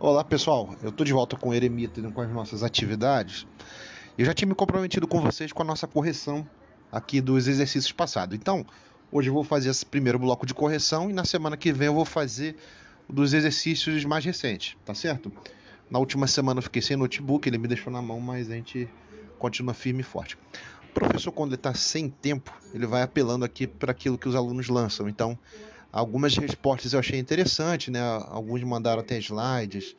Olá pessoal, eu estou de volta com o Eremita com as nossas atividades. Eu já tinha me comprometido com vocês com a nossa correção aqui dos exercícios passados. Então, hoje eu vou fazer esse primeiro bloco de correção e na semana que vem eu vou fazer dos exercícios mais recentes, tá certo? Na última semana eu fiquei sem notebook, ele me deixou na mão, mas a gente continua firme e forte. O professor, quando ele está sem tempo, ele vai apelando aqui para aquilo que os alunos lançam. Então, Algumas respostas eu achei interessante, né? Alguns mandaram até slides,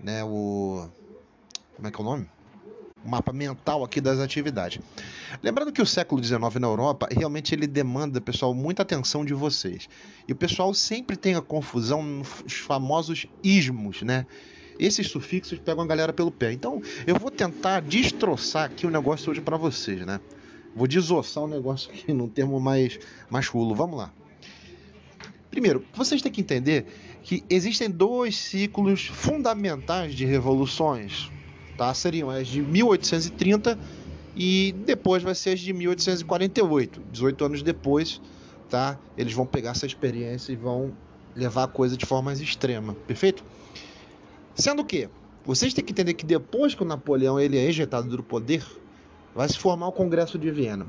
né? O como é que é o nome? O mapa mental aqui das atividades. Lembrando que o século XIX na Europa realmente ele demanda, pessoal, muita atenção de vocês. E o pessoal sempre tem a confusão nos famosos ismos, né? Esses sufixos pegam a galera pelo pé. Então, eu vou tentar destroçar aqui o negócio hoje para vocês, né? Vou desossar o negócio aqui num termo mais mais chulo. Vamos lá. Primeiro, vocês têm que entender que existem dois ciclos fundamentais de revoluções, tá? Seriam as de 1830 e depois vai ser as de 1848, 18 anos depois, tá? Eles vão pegar essa experiência e vão levar a coisa de forma mais extrema, perfeito? Sendo que vocês têm que entender que depois que o Napoleão ele é ejetado do poder, vai se formar o Congresso de Viena.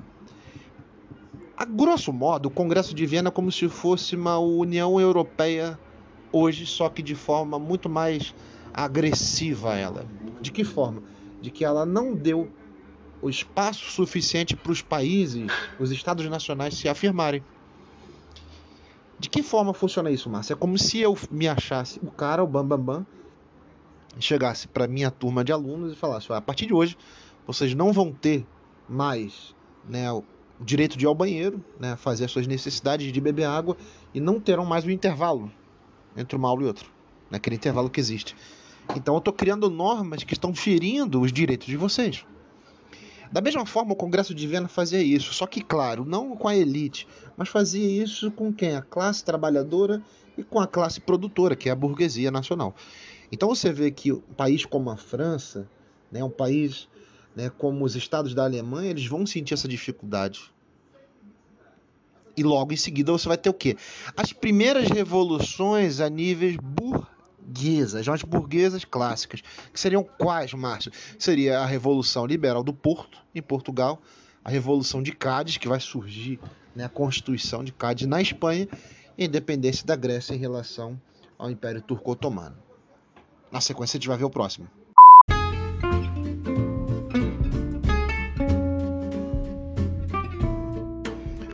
Grosso modo, o Congresso de Viena é como se fosse uma União Europeia hoje, só que de forma muito mais agressiva ela. De que forma? De que ela não deu o espaço suficiente para os países, os estados nacionais se afirmarem. De que forma funciona isso, Márcio? É como se eu me achasse o cara, o bambambam, bam, bam, chegasse para minha turma de alunos e falasse: a partir de hoje vocês não vão ter mais né, o direito de ir ao banheiro, né, fazer as suas necessidades de beber água e não terão mais o intervalo entre uma aula e outra, naquele intervalo que existe. Então eu estou criando normas que estão ferindo os direitos de vocês. Da mesma forma, o Congresso de Viena fazia isso, só que, claro, não com a elite, mas fazia isso com quem? A classe trabalhadora e com a classe produtora, que é a burguesia nacional. Então você vê que um país como a França, né, um país né, como os estados da Alemanha, eles vão sentir essa dificuldade. E logo em seguida você vai ter o quê? As primeiras revoluções a níveis burguesas, as burguesas clássicas, que seriam quais, Márcio? Seria a Revolução Liberal do Porto, em Portugal, a Revolução de Cádiz, que vai surgir, né, a Constituição de Cádiz na Espanha, e a independência da Grécia em relação ao Império Turco-Otomano. Na sequência a gente vai ver o próximo.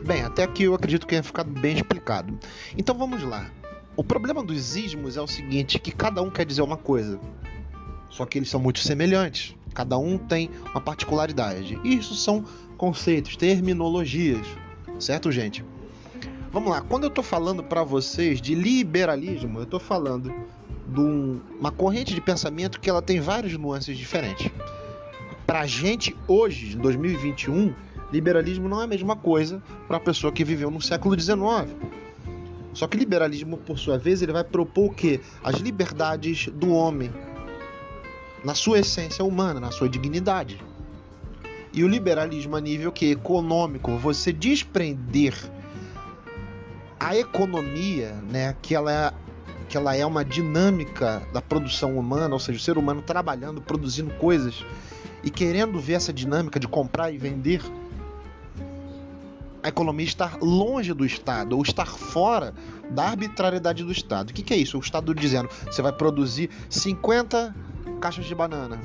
Bem, até aqui eu acredito que tenha ficado bem explicado. Então vamos lá. O problema dos ismos é o seguinte, que cada um quer dizer uma coisa. Só que eles são muito semelhantes. Cada um tem uma particularidade. Isso são conceitos, terminologias. Certo, gente? Vamos lá. Quando eu estou falando para vocês de liberalismo, eu estou falando de um, uma corrente de pensamento que ela tem várias nuances diferentes. Para a gente hoje, em 2021, liberalismo não é a mesma coisa para a pessoa que viveu no século XIX. Só que liberalismo, por sua vez, ele vai propor o quê? As liberdades do homem, na sua essência humana, na sua dignidade. E o liberalismo a nível que econômico, você desprender a economia, né, que ela é que ela é uma dinâmica da produção humana, ou seja, o ser humano trabalhando, produzindo coisas e querendo ver essa dinâmica de comprar e vender a economia estar longe do Estado ou estar fora da arbitrariedade do Estado. O que, que é isso? O Estado dizendo você vai produzir 50 caixas de banana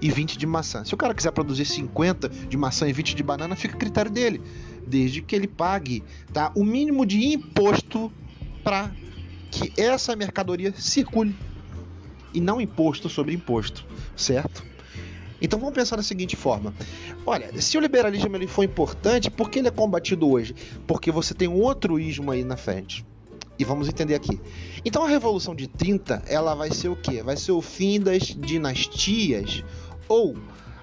e 20 de maçã. Se o cara quiser produzir 50 de maçã e 20 de banana, fica a critério dele, desde que ele pague tá, o mínimo de imposto para que essa mercadoria circule e não imposto sobre imposto, certo? Então vamos pensar da seguinte forma: olha, se o liberalismo ele for importante, por que ele é combatido hoje? Porque você tem um outro ismo aí na frente. E vamos entender aqui. Então a Revolução de 30, ela vai ser o quê? Vai ser o fim das dinastias ou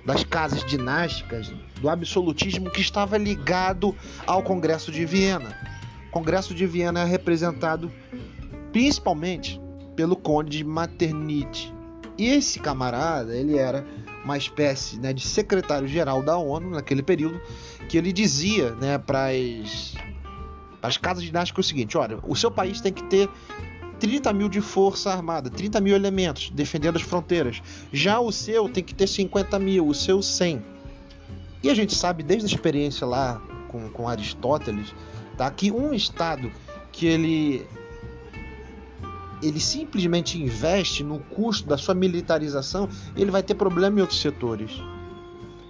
das casas dinásticas, do absolutismo que estava ligado ao Congresso de Viena. O Congresso de Viena é representado principalmente pelo Conde de Metternich. E esse camarada, ele era uma espécie né, de secretário-geral da ONU naquele período, que ele dizia né, para as casas dinásticas o seguinte: olha, o seu país tem que ter 30 mil de força armada, 30 mil elementos defendendo as fronteiras. Já o seu tem que ter 50 mil, o seu 100. E a gente sabe desde a experiência lá com, com Aristóteles, tá, que um Estado que ele ele simplesmente investe no custo da sua militarização, ele vai ter problema em outros setores.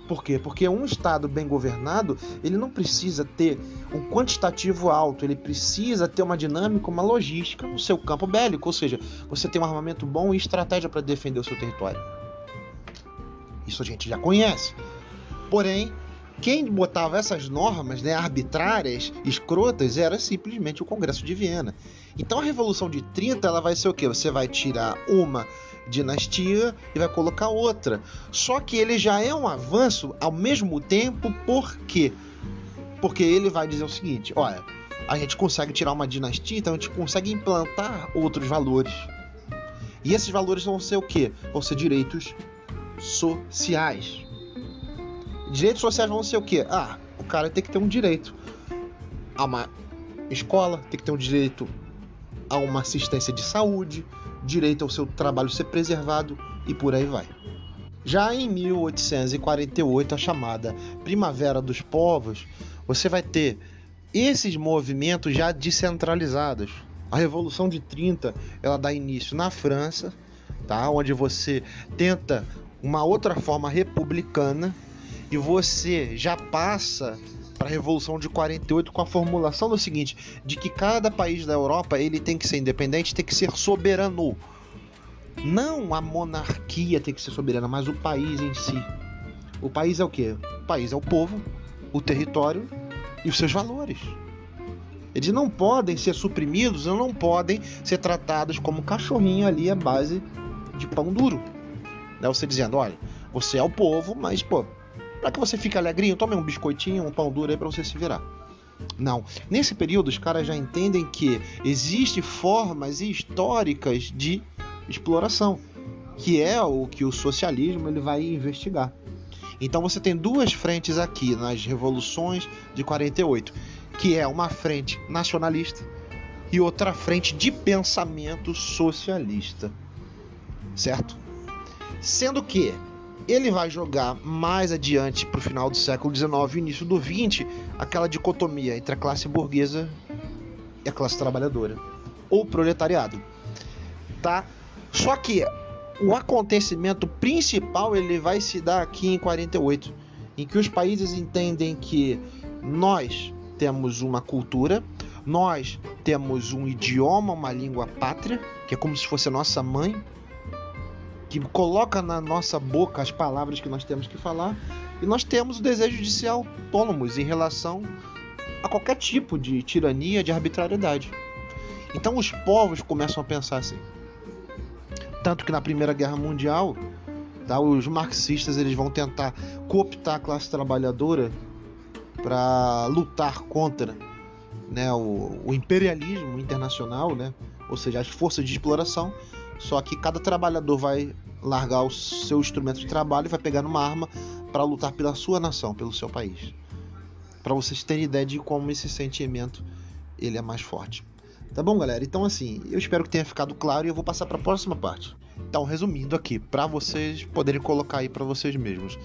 Por quê? Porque um Estado bem governado, ele não precisa ter um quantitativo alto, ele precisa ter uma dinâmica, uma logística no seu campo bélico, ou seja, você tem um armamento bom e estratégia para defender o seu território. Isso a gente já conhece. Porém, quem botava essas normas né, arbitrárias, escrotas, era simplesmente o Congresso de Viena. Então a Revolução de 30 ela vai ser o quê? Você vai tirar uma dinastia e vai colocar outra. Só que ele já é um avanço ao mesmo tempo, por quê? Porque ele vai dizer o seguinte: olha, a gente consegue tirar uma dinastia, então a gente consegue implantar outros valores. E esses valores vão ser o quê? Vão ser direitos sociais. Direitos sociais vão ser o quê? Ah, o cara tem que ter um direito a uma escola, tem que ter um direito a uma assistência de saúde, direito ao seu trabalho ser preservado e por aí vai. Já em 1848, a chamada Primavera dos Povos, você vai ter esses movimentos já descentralizados. A Revolução de 30, ela dá início na França, tá? Onde você tenta uma outra forma republicana e você já passa para a Revolução de 48 com a formulação do seguinte, de que cada país da Europa ele tem que ser independente, tem que ser soberano. Não a monarquia tem que ser soberana, mas o país em si. O país é o quê? O país é o povo, o território e os seus valores. Eles não podem ser suprimidos, não podem ser tratados como cachorrinho ali à base de pão duro. Né? Você dizendo, olha, você é o povo, mas pô, para que você fique alegrinho, tome um biscoitinho, um pão duro aí para você se virar. Não. Nesse período, os caras já entendem que existem formas históricas de exploração, que é o que o socialismo ele vai investigar. Então você tem duas frentes aqui nas revoluções de 48, que é uma frente nacionalista e outra frente de pensamento socialista. Certo? Sendo que ele vai jogar mais adiante para o final do século XIX e início do XX aquela dicotomia entre a classe burguesa e a classe trabalhadora ou proletariado, tá? Só que o acontecimento principal ele vai se dar aqui em 48, em que os países entendem que nós temos uma cultura, nós temos um idioma, uma língua pátria, que é como se fosse a nossa mãe, que coloca na nossa boca as palavras que nós temos que falar, e nós temos o desejo de ser autônomos em relação a qualquer tipo de tirania, de arbitrariedade. Então os povos começam a pensar assim. Tanto que na Primeira Guerra Mundial, tá, os marxistas eles vão tentar cooptar a classe trabalhadora para lutar contra né, o, o imperialismo internacional, né, ou seja, as forças de exploração só que cada trabalhador vai largar o seu instrumento de trabalho e vai pegar uma arma para lutar pela sua nação, pelo seu país. Para vocês terem ideia de como esse sentimento ele é mais forte. Tá bom, galera? Então assim, eu espero que tenha ficado claro e eu vou passar para a próxima parte. Então, resumindo aqui, para vocês poderem colocar aí para vocês mesmos.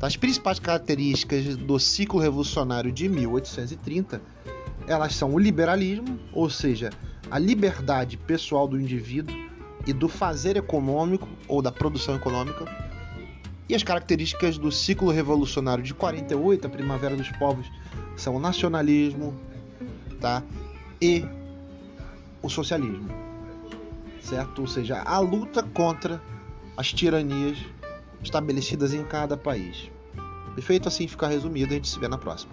As principais características do ciclo revolucionário de 1830, elas são o liberalismo, ou seja, a liberdade pessoal do indivíduo, e do fazer econômico ou da produção econômica. E as características do ciclo revolucionário de 48, a Primavera dos Povos, são o nacionalismo, tá? E o socialismo. Certo? Ou seja, a luta contra as tiranias estabelecidas em cada país. Perfeito assim ficar resumido, a gente se vê na próxima.